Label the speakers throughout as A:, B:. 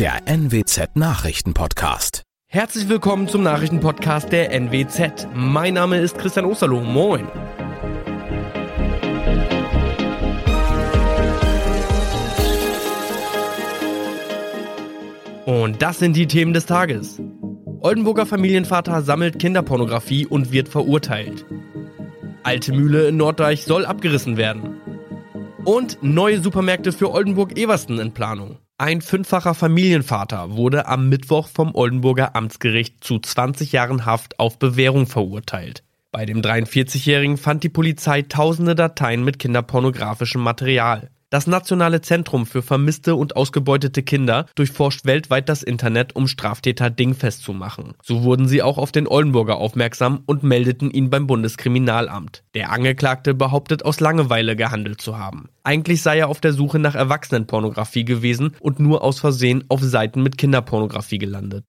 A: der NWZ Nachrichtenpodcast.
B: Herzlich willkommen zum Nachrichtenpodcast der NWZ. Mein Name ist Christian Osterloh. Moin. Und das sind die Themen des Tages. Oldenburger Familienvater sammelt Kinderpornografie und wird verurteilt. Alte Mühle in Norddeich soll abgerissen werden. Und neue Supermärkte für Oldenburg-Eversten in Planung. Ein fünffacher Familienvater wurde am Mittwoch vom Oldenburger Amtsgericht zu 20 Jahren Haft auf Bewährung verurteilt. Bei dem 43-Jährigen fand die Polizei tausende Dateien mit kinderpornografischem Material. Das Nationale Zentrum für vermisste und ausgebeutete Kinder durchforscht weltweit das Internet, um Straftäter dingfest zu machen. So wurden sie auch auf den Oldenburger aufmerksam und meldeten ihn beim Bundeskriminalamt. Der Angeklagte behauptet aus Langeweile gehandelt zu haben. Eigentlich sei er auf der Suche nach Erwachsenenpornografie gewesen und nur aus Versehen auf Seiten mit Kinderpornografie gelandet.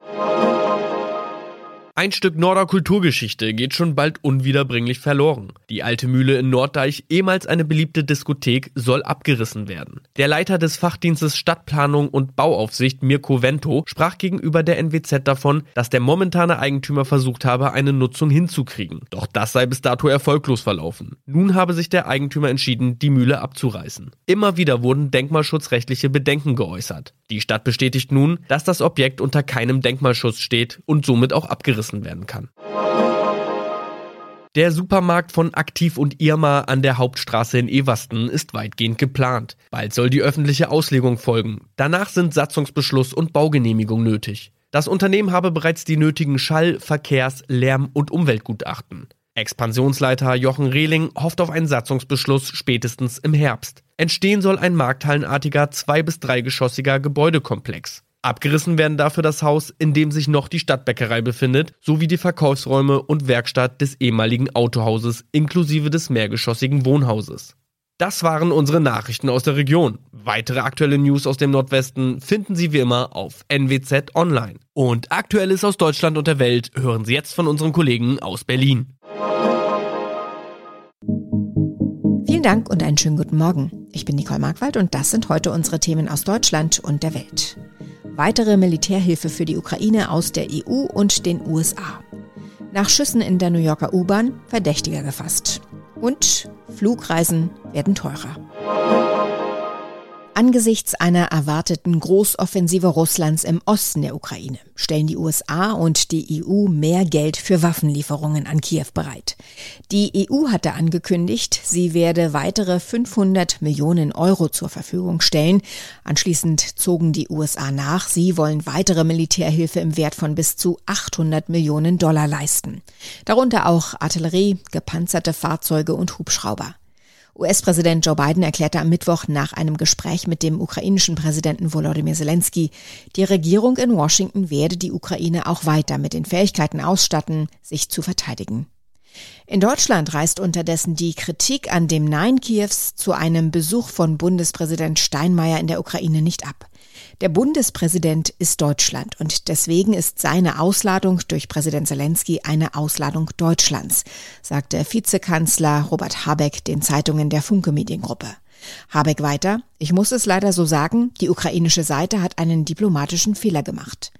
B: Ein Stück Norder Kulturgeschichte geht schon bald unwiederbringlich verloren. Die alte Mühle in Norddeich, ehemals eine beliebte Diskothek, soll abgerissen werden. Der Leiter des Fachdienstes Stadtplanung und Bauaufsicht, Mirko Vento, sprach gegenüber der NWZ davon, dass der momentane Eigentümer versucht habe, eine Nutzung hinzukriegen. Doch das sei bis dato erfolglos verlaufen. Nun habe sich der Eigentümer entschieden, die Mühle abzureißen. Immer wieder wurden denkmalschutzrechtliche Bedenken geäußert. Die Stadt bestätigt nun, dass das Objekt unter keinem Denkmalschutz steht und somit auch abgerissen abgerissen werden kann. Der Supermarkt von Aktiv und Irma an der Hauptstraße in Eversten ist weitgehend geplant. Bald soll die öffentliche Auslegung folgen. Danach sind Satzungsbeschluss und Baugenehmigung nötig. Das Unternehmen habe bereits die nötigen Schall-, Verkehrs-, Lärm- und Umweltgutachten. Expansionsleiter Jochen Rehling hofft auf einen Satzungsbeschluss spätestens im Herbst. Entstehen soll ein markthallenartiger zwei- bis dreigeschossiger Gebäudekomplex. Abgerissen werden dafür das Haus, in dem sich noch die Stadtbäckerei befindet, sowie die Verkaufsräume und Werkstatt des ehemaligen Autohauses inklusive des mehrgeschossigen Wohnhauses. Das waren unsere Nachrichten aus der Region. Weitere aktuelle News aus dem Nordwesten finden Sie wie immer auf NWZ Online. Und Aktuelles aus Deutschland und der Welt hören Sie jetzt von unseren Kollegen aus Berlin.
C: Vielen Dank und einen schönen guten Morgen. Ich bin Nicole Markwald und das sind heute unsere Themen aus Deutschland und der Welt weitere Militärhilfe für die Ukraine aus der EU und den USA. Nach Schüssen in der New Yorker U-Bahn Verdächtiger gefasst. Und Flugreisen werden teurer. Angesichts einer erwarteten Großoffensive Russlands im Osten der Ukraine stellen die USA und die EU mehr Geld für Waffenlieferungen an Kiew bereit. Die EU hatte angekündigt, sie werde weitere 500 Millionen Euro zur Verfügung stellen. Anschließend zogen die USA nach. Sie wollen weitere Militärhilfe im Wert von bis zu 800 Millionen Dollar leisten. Darunter auch Artillerie, gepanzerte Fahrzeuge und Hubschrauber. US-Präsident Joe Biden erklärte am Mittwoch nach einem Gespräch mit dem ukrainischen Präsidenten Volodymyr Zelensky, die Regierung in Washington werde die Ukraine auch weiter mit den Fähigkeiten ausstatten, sich zu verteidigen. In Deutschland reißt unterdessen die Kritik an dem Nein Kiews zu einem Besuch von Bundespräsident Steinmeier in der Ukraine nicht ab. Der Bundespräsident ist Deutschland und deswegen ist seine Ausladung durch Präsident Zelensky eine Ausladung Deutschlands, sagte Vizekanzler Robert Habeck den Zeitungen der Funke Mediengruppe. Habeck weiter, ich muss es leider so sagen, die ukrainische Seite hat einen diplomatischen Fehler gemacht.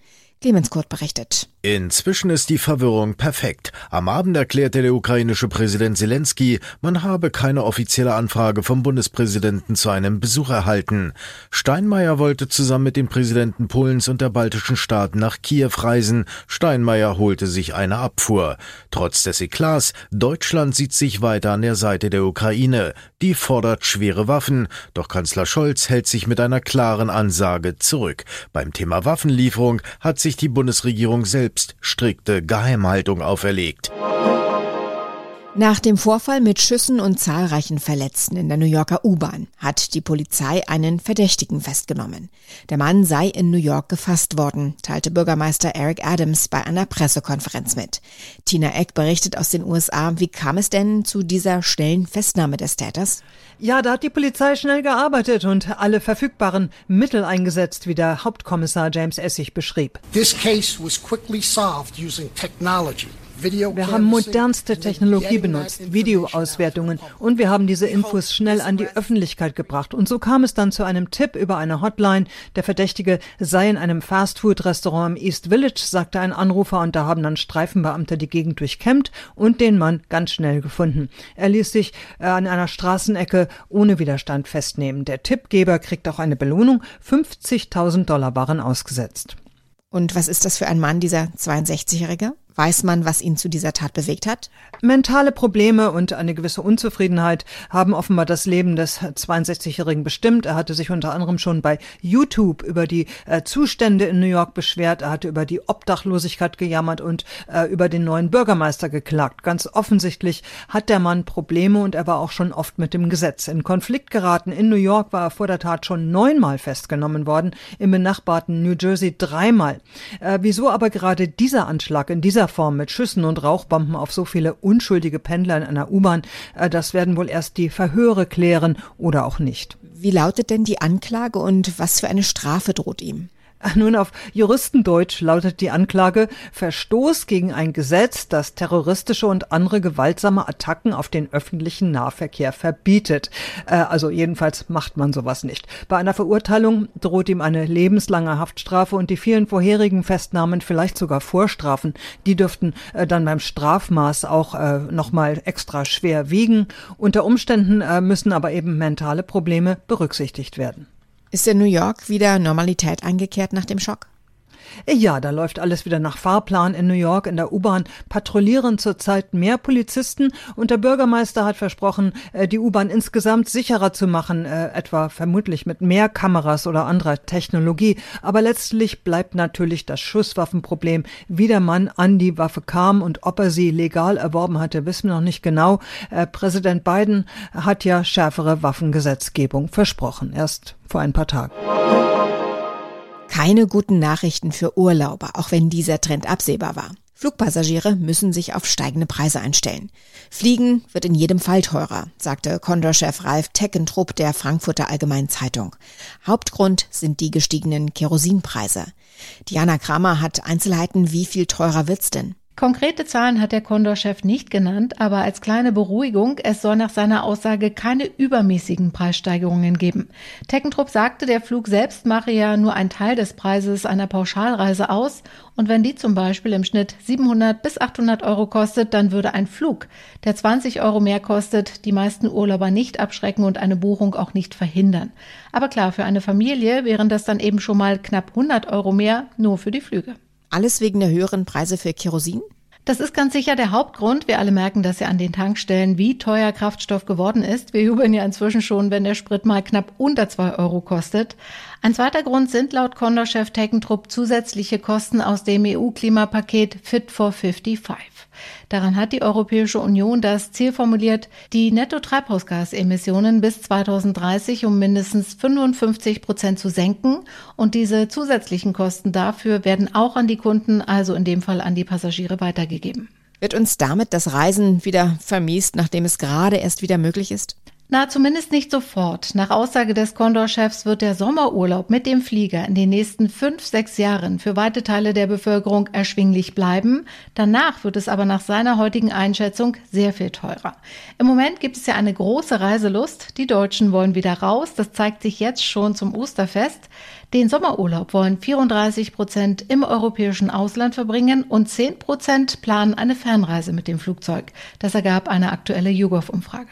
C: Clemens Kurt berichtet.
D: Inzwischen ist die Verwirrung perfekt. Am Abend erklärte der ukrainische Präsident Zelensky, man habe keine offizielle Anfrage vom Bundespräsidenten zu einem Besuch erhalten. Steinmeier wollte zusammen mit den Präsidenten Polens und der baltischen Staaten nach Kiew reisen. Steinmeier holte sich eine Abfuhr. Trotz des Eklats, Deutschland sieht sich weiter an der Seite der Ukraine. Die fordert schwere Waffen. Doch Kanzler Scholz hält sich mit einer klaren Ansage zurück. Beim Thema Waffenlieferung hat sich die Bundesregierung selbst selbst strikte Geheimhaltung auferlegt.
C: Nach dem Vorfall mit Schüssen und zahlreichen Verletzten in der New Yorker U-Bahn hat die Polizei einen Verdächtigen festgenommen. Der Mann sei in New York gefasst worden, teilte Bürgermeister Eric Adams bei einer Pressekonferenz mit. Tina Eck berichtet aus den USA, wie kam es denn zu dieser schnellen Festnahme des Täters?
E: Ja, da hat die Polizei schnell gearbeitet und alle verfügbaren Mittel eingesetzt, wie der Hauptkommissar James Essig beschrieb.
F: This case was quickly solved using technology.
E: Wir haben modernste Technologie benutzt, Videoauswertungen und wir haben diese Infos schnell an die Öffentlichkeit gebracht. Und so kam es dann zu einem Tipp über eine Hotline. Der Verdächtige sei in einem Fastfood-Restaurant im East Village, sagte ein Anrufer und da haben dann Streifenbeamte die Gegend durchkämmt und den Mann ganz schnell gefunden. Er ließ sich äh, an einer Straßenecke ohne Widerstand festnehmen. Der Tippgeber kriegt auch eine Belohnung. 50.000 Dollar waren ausgesetzt.
C: Und was ist das für ein Mann, dieser 62-Jährige? Weiß man, was ihn zu dieser Tat bewegt hat?
E: Mentale Probleme und eine gewisse Unzufriedenheit haben offenbar das Leben des 62-Jährigen bestimmt. Er hatte sich unter anderem schon bei YouTube über die äh, Zustände in New York beschwert. Er hatte über die Obdachlosigkeit gejammert und äh, über den neuen Bürgermeister geklagt. Ganz offensichtlich hat der Mann Probleme und er war auch schon oft mit dem Gesetz in Konflikt geraten. In New York war er vor der Tat schon neunmal festgenommen worden, im benachbarten New Jersey dreimal. Äh, wieso aber gerade dieser Anschlag in dieser Form mit Schüssen und Rauchbomben auf so viele unschuldige Pendler in einer U-Bahn, äh, das werden wohl erst die Verhöre klären oder auch nicht.
C: Wie lautet denn die Anklage und was für eine Strafe droht ihm?
E: Nun, auf Juristendeutsch lautet die Anklage Verstoß gegen ein Gesetz, das terroristische und andere gewaltsame Attacken auf den öffentlichen Nahverkehr verbietet. Äh, also jedenfalls macht man sowas nicht. Bei einer Verurteilung droht ihm eine lebenslange Haftstrafe und die vielen vorherigen Festnahmen, vielleicht sogar Vorstrafen, die dürften äh, dann beim Strafmaß auch äh, nochmal extra schwer wiegen. Unter Umständen äh, müssen aber eben mentale Probleme berücksichtigt werden.
C: Ist in New York wieder Normalität eingekehrt nach dem Schock?
E: Ja, da läuft alles wieder nach Fahrplan in New York. In der U-Bahn patrouillieren zurzeit mehr Polizisten und der Bürgermeister hat versprochen, äh, die U-Bahn insgesamt sicherer zu machen, äh, etwa vermutlich mit mehr Kameras oder anderer Technologie. Aber letztlich bleibt natürlich das Schusswaffenproblem. Wie der Mann an die Waffe kam und ob er sie legal erworben hatte, wissen wir noch nicht genau. Äh, Präsident Biden hat ja schärfere Waffengesetzgebung versprochen, erst vor ein paar Tagen.
C: Keine guten Nachrichten für Urlauber, auch wenn dieser Trend absehbar war. Flugpassagiere müssen sich auf steigende Preise einstellen. Fliegen wird in jedem Fall teurer, sagte Condor-Chef Ralf Teckentrupp der Frankfurter Allgemeinen Zeitung. Hauptgrund sind die gestiegenen Kerosinpreise. Diana Kramer hat Einzelheiten, wie viel teurer wird's denn?
F: Konkrete Zahlen hat der Condor-Chef nicht genannt, aber als kleine Beruhigung, es soll nach seiner Aussage keine übermäßigen Preissteigerungen geben. Teckentrupp sagte, der Flug selbst mache ja nur einen Teil des Preises einer Pauschalreise aus und wenn die zum Beispiel im Schnitt 700 bis 800 Euro kostet, dann würde ein Flug, der 20 Euro mehr kostet, die meisten Urlauber nicht abschrecken und eine Buchung auch nicht verhindern. Aber klar, für eine Familie wären das dann eben schon mal knapp 100 Euro mehr nur für die Flüge.
C: Alles wegen der höheren Preise für Kerosin?
F: Das ist ganz sicher der Hauptgrund. Wir alle merken das ja an den Tankstellen, wie teuer Kraftstoff geworden ist. Wir jubeln ja inzwischen schon, wenn der Sprit mal knapp unter zwei Euro kostet. Ein zweiter Grund sind laut Condor-Chef Teckentrupp zusätzliche Kosten aus dem EU-Klimapaket Fit for 55. Daran hat die Europäische Union das Ziel formuliert, die Netto-Treibhausgasemissionen bis 2030 um mindestens 55 Prozent zu senken. Und diese zusätzlichen Kosten dafür werden auch an die Kunden, also in dem Fall an die Passagiere, weitergegeben.
C: Wird uns damit das Reisen wieder vermiest, nachdem es gerade erst wieder möglich ist?
F: Na, zumindest nicht sofort. Nach Aussage des Condor-Chefs wird der Sommerurlaub mit dem Flieger in den nächsten fünf, sechs Jahren für weite Teile der Bevölkerung erschwinglich bleiben. Danach wird es aber nach seiner heutigen Einschätzung sehr viel teurer. Im Moment gibt es ja eine große Reiselust. Die Deutschen wollen wieder raus. Das zeigt sich jetzt schon zum Osterfest. Den Sommerurlaub wollen 34 Prozent im europäischen Ausland verbringen und 10 Prozent planen eine Fernreise mit dem Flugzeug. Das ergab eine aktuelle YouGov-Umfrage.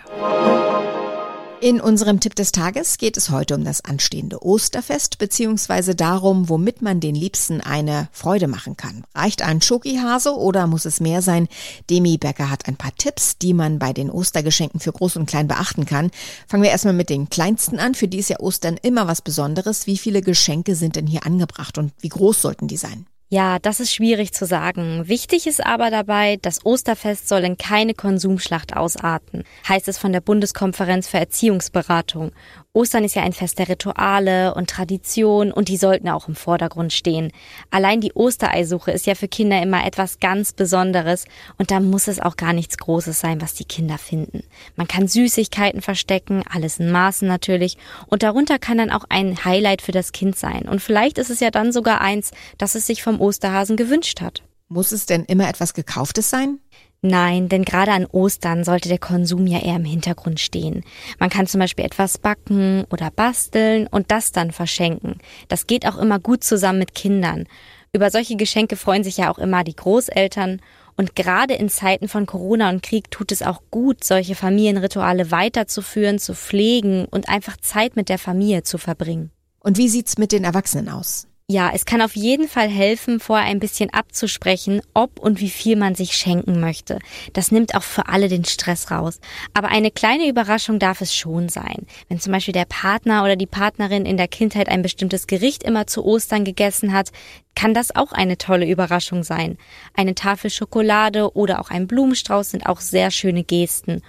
C: In unserem Tipp des Tages geht es heute um das anstehende Osterfest beziehungsweise darum, womit man den Liebsten eine Freude machen kann. Reicht ein Schokihase oder muss es mehr sein? Demi Becker hat ein paar Tipps, die man bei den Ostergeschenken für Groß und Klein beachten kann. Fangen wir erstmal mit den Kleinsten an. Für die ist ja Ostern immer was Besonderes. Wie viele Geschenke sind denn hier angebracht und wie groß sollten die sein?
G: Ja, das ist schwierig zu sagen. Wichtig ist aber dabei, das Osterfest soll in keine Konsumschlacht ausarten, heißt es von der Bundeskonferenz für Erziehungsberatung. Ostern ist ja ein Fest der Rituale und Tradition und die sollten auch im Vordergrund stehen. Allein die Ostereisuche ist ja für Kinder immer etwas ganz Besonderes und da muss es auch gar nichts Großes sein, was die Kinder finden. Man kann Süßigkeiten verstecken, alles in Maßen natürlich und darunter kann dann auch ein Highlight für das Kind sein und vielleicht ist es ja dann sogar eins, das es sich vom Osterhasen gewünscht hat.
C: Muss es denn immer etwas Gekauftes sein?
G: Nein, denn gerade an Ostern sollte der Konsum ja eher im Hintergrund stehen. Man kann zum Beispiel etwas backen oder basteln und das dann verschenken. Das geht auch immer gut zusammen mit Kindern. Über solche Geschenke freuen sich ja auch immer die Großeltern. Und gerade in Zeiten von Corona und Krieg tut es auch gut, solche Familienrituale weiterzuführen, zu pflegen und einfach Zeit mit der Familie zu verbringen.
C: Und wie sieht's mit den Erwachsenen aus?
G: Ja, es kann auf jeden Fall helfen, vorher ein bisschen abzusprechen, ob und wie viel man sich schenken möchte. Das nimmt auch für alle den Stress raus. Aber eine kleine Überraschung darf es schon sein. Wenn zum Beispiel der Partner oder die Partnerin in der Kindheit ein bestimmtes Gericht immer zu Ostern gegessen hat, kann das auch eine tolle Überraschung sein. Eine Tafel Schokolade oder auch ein Blumenstrauß sind auch sehr schöne Gesten.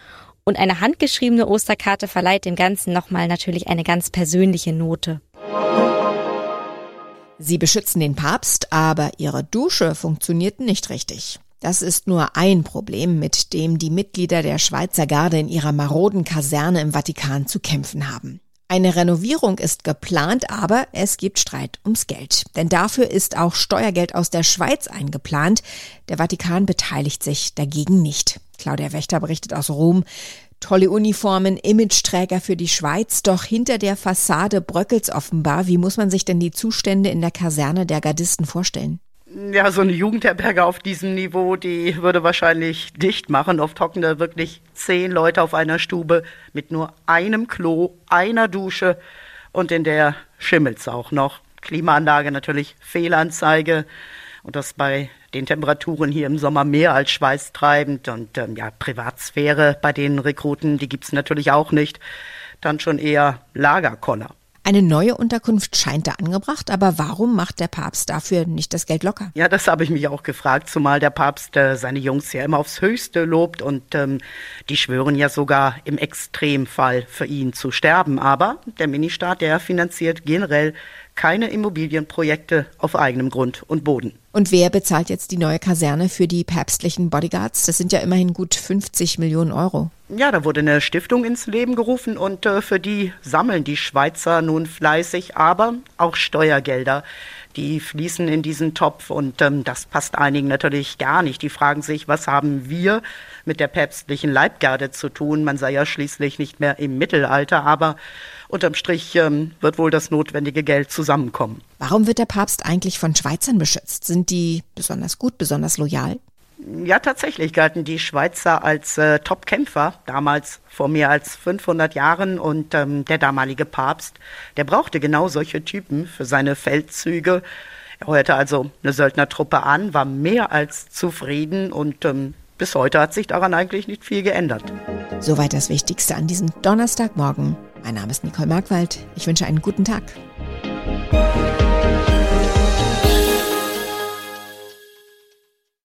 G: Und eine handgeschriebene Osterkarte verleiht dem Ganzen nochmal natürlich eine ganz persönliche Note.
C: Sie beschützen den Papst, aber ihre Dusche funktioniert nicht richtig. Das ist nur ein Problem, mit dem die Mitglieder der Schweizer Garde in ihrer maroden Kaserne im Vatikan zu kämpfen haben. Eine Renovierung ist geplant, aber es gibt Streit ums Geld. Denn dafür ist auch Steuergeld aus der Schweiz eingeplant. Der Vatikan beteiligt sich dagegen nicht. Claudia Wächter berichtet aus Rom. Tolle Uniformen, Imageträger für die Schweiz, doch hinter der Fassade bröckelt's offenbar. Wie muss man sich denn die Zustände in der Kaserne der Gardisten vorstellen?
H: Ja, so eine Jugendherberge auf diesem Niveau, die würde wahrscheinlich dicht machen. Oft hocken da wirklich zehn Leute auf einer Stube mit nur einem Klo, einer Dusche und in der schimmelt's auch noch. Klimaanlage natürlich Fehlanzeige und das bei den Temperaturen hier im Sommer mehr als schweißtreibend und ähm, ja, Privatsphäre bei den Rekruten, die gibt's natürlich auch nicht. Dann schon eher Lagerkoller.
C: Eine neue Unterkunft scheint da angebracht, aber warum macht der Papst dafür nicht das Geld locker?
H: Ja, das habe ich mich auch gefragt, zumal der Papst äh, seine Jungs ja immer aufs Höchste lobt und ähm, die schwören ja sogar im Extremfall für ihn zu sterben. Aber der Ministaat, der finanziert generell keine Immobilienprojekte auf eigenem Grund und Boden.
C: Und wer bezahlt jetzt die neue Kaserne für die päpstlichen Bodyguards? Das sind ja immerhin gut 50 Millionen Euro.
H: Ja, da wurde eine Stiftung ins Leben gerufen und äh, für die sammeln die Schweizer nun fleißig, aber auch Steuergelder. Die fließen in diesen Topf und ähm, das passt einigen natürlich gar nicht. Die fragen sich, was haben wir mit der päpstlichen Leibgarde zu tun? Man sei ja schließlich nicht mehr im Mittelalter, aber unterm Strich ähm, wird wohl das notwendige Geld zusammenkommen.
C: Warum wird der Papst eigentlich von Schweizern beschützt? Sind die besonders gut, besonders loyal?
H: Ja, tatsächlich galten die Schweizer als äh, Top-Kämpfer, damals vor mehr als 500 Jahren. Und ähm, der damalige Papst, der brauchte genau solche Typen für seine Feldzüge. Er heuerte also eine Söldnertruppe an, war mehr als zufrieden und ähm, bis heute hat sich daran eigentlich nicht viel geändert.
C: Soweit das Wichtigste an diesem Donnerstagmorgen. Mein Name ist Nicole Markwald. Ich wünsche einen guten Tag.